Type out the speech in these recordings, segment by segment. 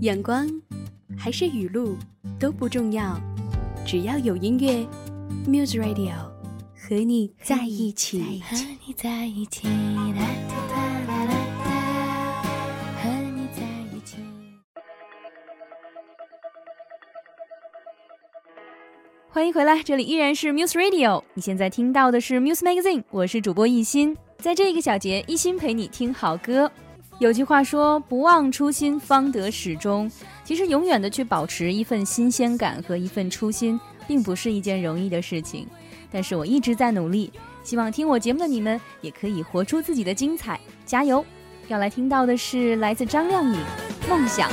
阳光还是雨露都不重要，只要有音乐，Muse Radio 和你在一起。和你在一起。欢迎回来，这里依然是 Muse Radio。你现在听到的是 Muse Magazine，我是主播一心。在这个小节，一心陪你听好歌。有句话说：“不忘初心，方得始终。”其实，永远的去保持一份新鲜感和一份初心，并不是一件容易的事情。但是我一直在努力，希望听我节目的你们也可以活出自己的精彩，加油！要来听到的是来自张靓颖《梦想》。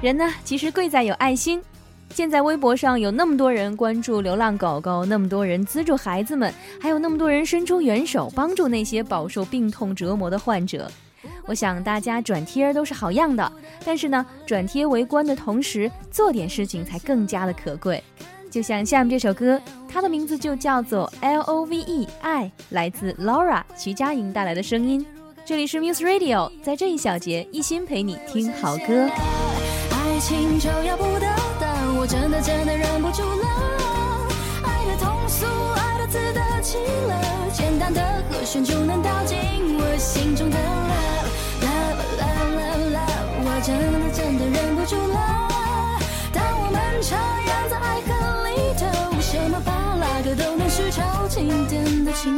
人呢，其实贵在有爱心。现在微博上有那么多人关注流浪狗狗，那么多人资助孩子们，还有那么多人伸出援手帮助那些饱受病痛折磨的患者。我想大家转贴都是好样的，但是呢，转贴围观的同时，做点事情才更加的可贵。就像下面这首歌，它的名字就叫做 L O V E 爱，来自 Laura 徐佳莹带来的声音。这里是 Muse Radio，在这一小节，一心陪你听好歌。爱情就要不得的，我真的真的忍不住了。爱的通俗，爱的自得其乐，简单的和弦就能道尽我心中的 love love love love。我真的真的忍不住了。当我们徜徉在爱河里头，什么巴拉歌都能是超经典的情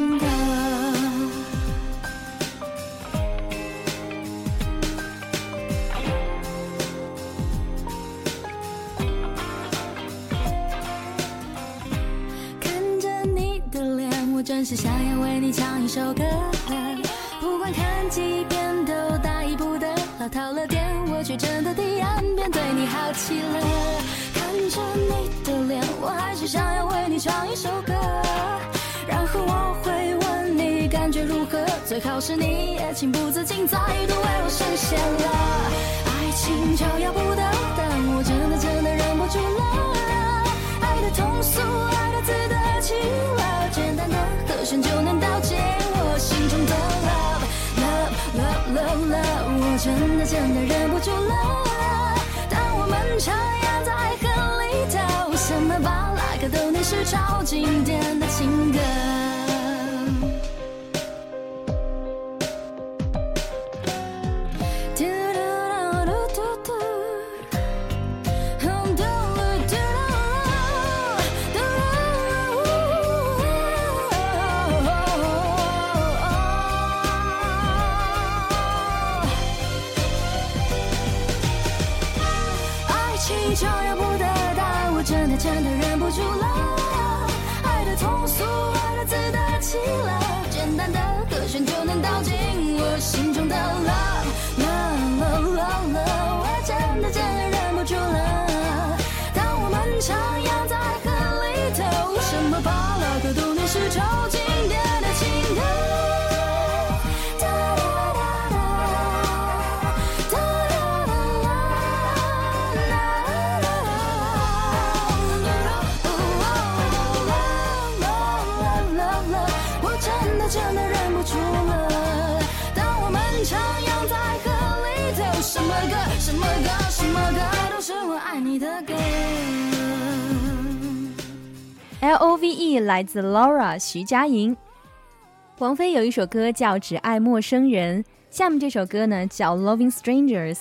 真是想要为你唱一首歌，不管看几遍都大意不得，老套了点，我却真的第二遍对你好奇了。看着你的脸，我还是想要为你唱一首歌，然后我会问你感觉如何，最好是你也情不自禁再度为我深陷了。爱情就要不得，但我真的真的忍不住了。爱的通俗，转身就能道尽我心中的 love love love love love，我真的真的忍不住了。当我们徜徉在爱河里头，什么巴拉克都能是超经典的情歌。爱情就要不得，但我真的真的忍不住了。爱的通俗，爱的自得其乐，简单的和弦就能道尽我心中的 love 真的忍不住了。当我们徜徉在河里头，什么歌什么歌什么歌都是我爱你的歌。L O V E 来自 Laura 徐佳莹。王菲有一首歌叫《只爱陌生人》，下面这首歌呢叫《Loving Strangers》。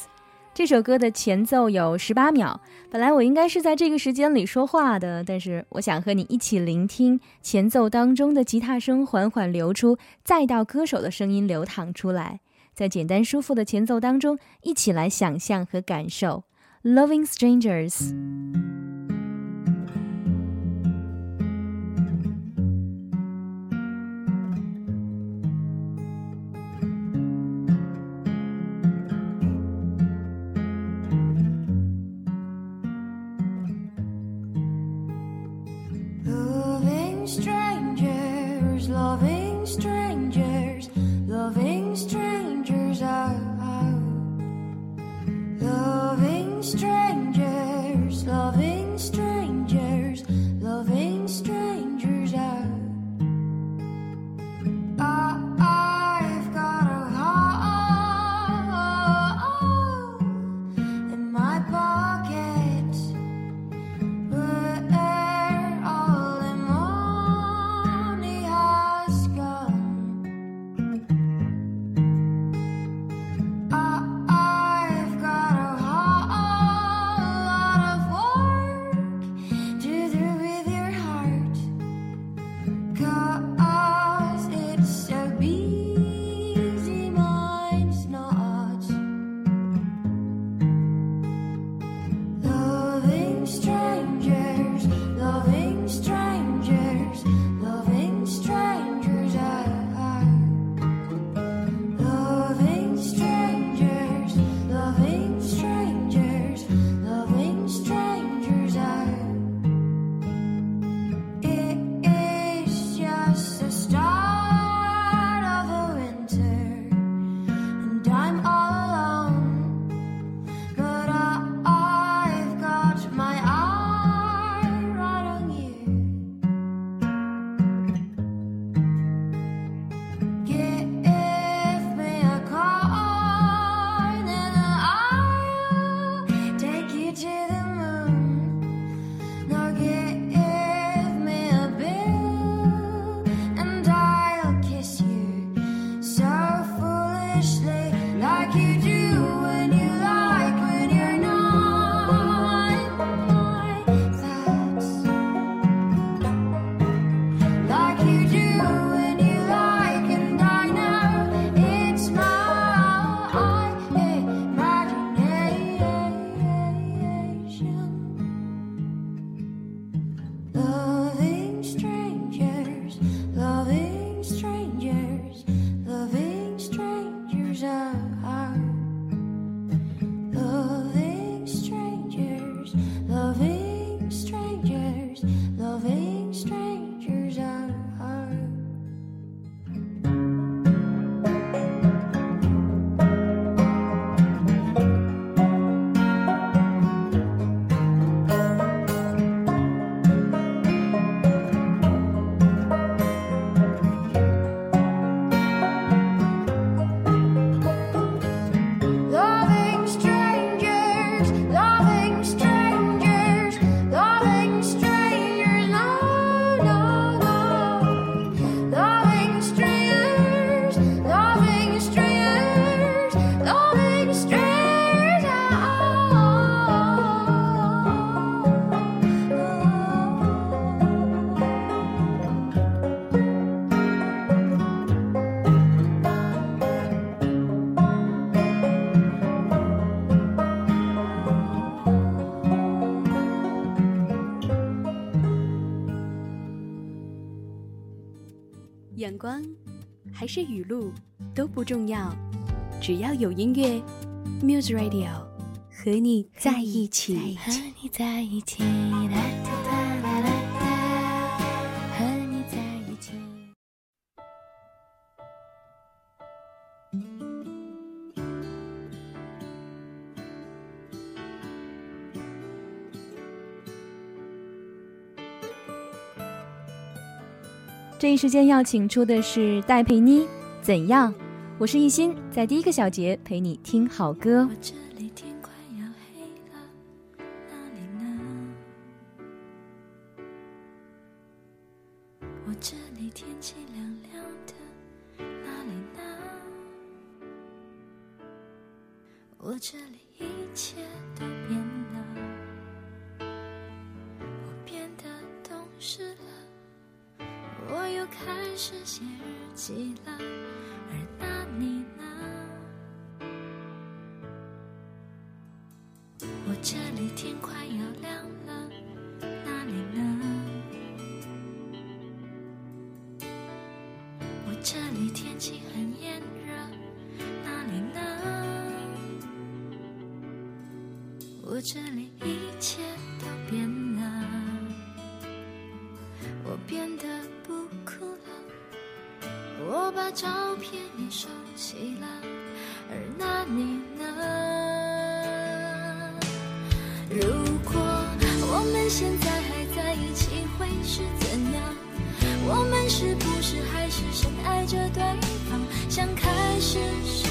这首歌的前奏有十八秒，本来我应该是在这个时间里说话的，但是我想和你一起聆听前奏当中的吉他声缓缓流出，再到歌手的声音流淌出来，在简单舒服的前奏当中，一起来想象和感受《Loving Strangers》。阳光，还是雨露都不重要，只要有音乐，Muse Radio 和你在一起。和你在一起。这一时间要请出的是戴佩妮，怎样？我是艺昕，在第一个小节陪你听好歌我。这里天快要黑了，哪里呢？我这里天气凉凉的，哪里呢？我这里一切都是写日记了，而那你呢？我这里天快要亮了，哪里呢？我这里天气很炎热，哪里呢？我这里一切照片也收起了，而那你呢？如果我们现在还在一起，会是怎样？我们是不是还是深爱着对方，像开始时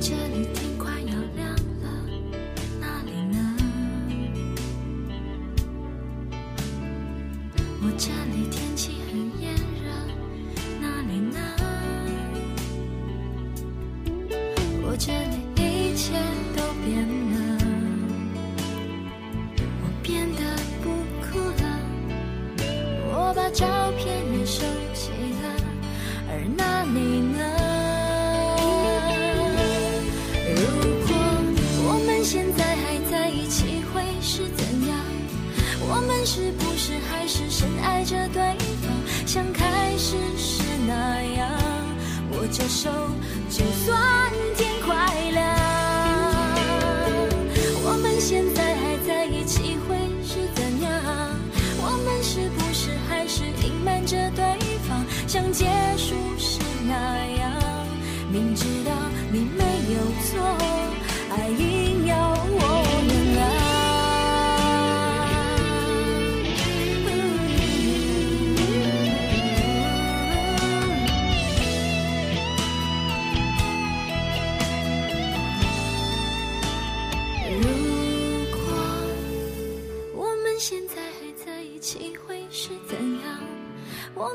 这里手，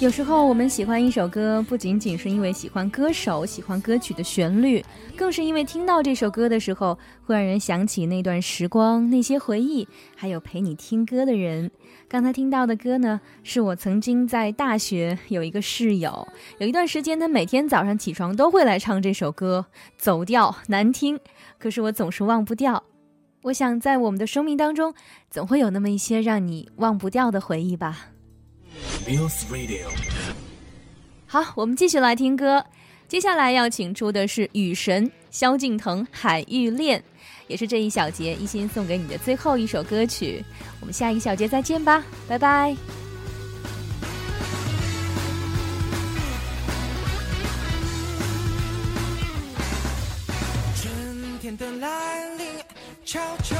有时候我们喜欢一首歌，不仅仅是因为喜欢歌手、喜欢歌曲的旋律，更是因为听到这首歌的时候，会让人想起那段时光、那些回忆，还有陪你听歌的人。刚才听到的歌呢，是我曾经在大学有一个室友，有一段时间他每天早上起床都会来唱这首歌，走调难听，可是我总是忘不掉。我想在我们的生命当中，总会有那么一些让你忘不掉的回忆吧。News Radio。好，我们继续来听歌。接下来要请出的是雨神萧敬腾《海域恋》，也是这一小节一心送给你的最后一首歌曲。我们下一个小节再见吧，拜拜。春天的来临，悄悄。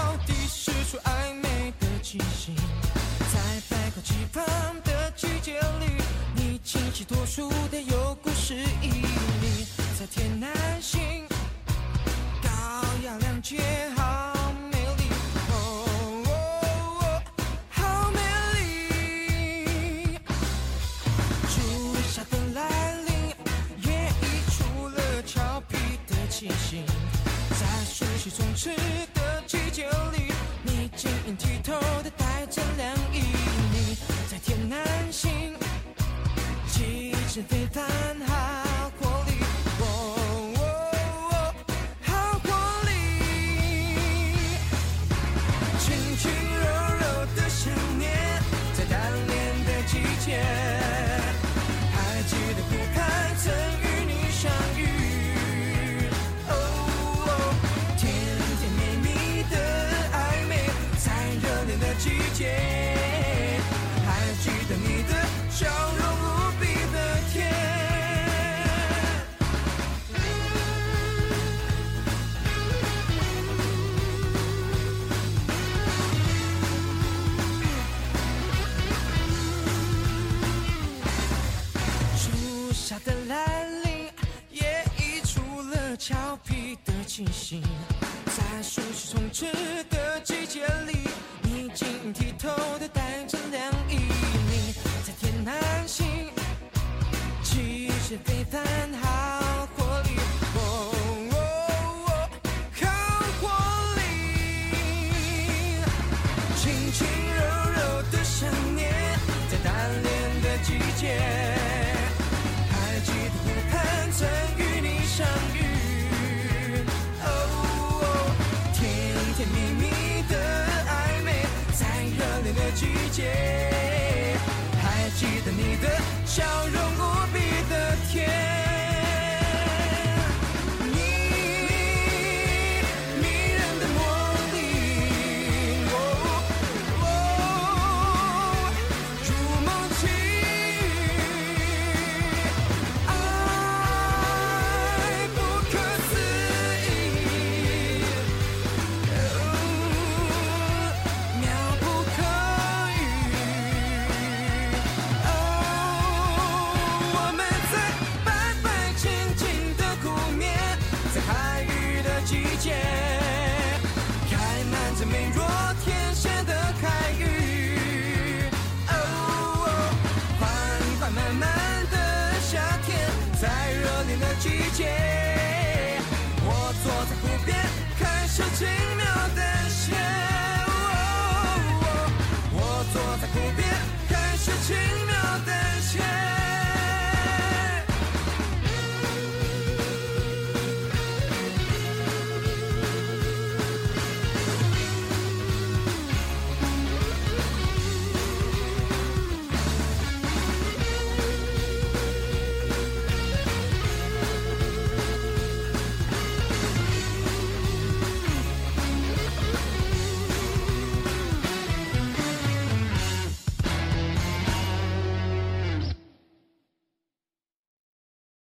乘凉意你在天南星气质非凡轻轻柔柔的想念，在单恋的季节，还记得湖畔曾与你相遇，哦，甜甜蜜蜜的暧昧，在热恋的季节，还记得你的笑容。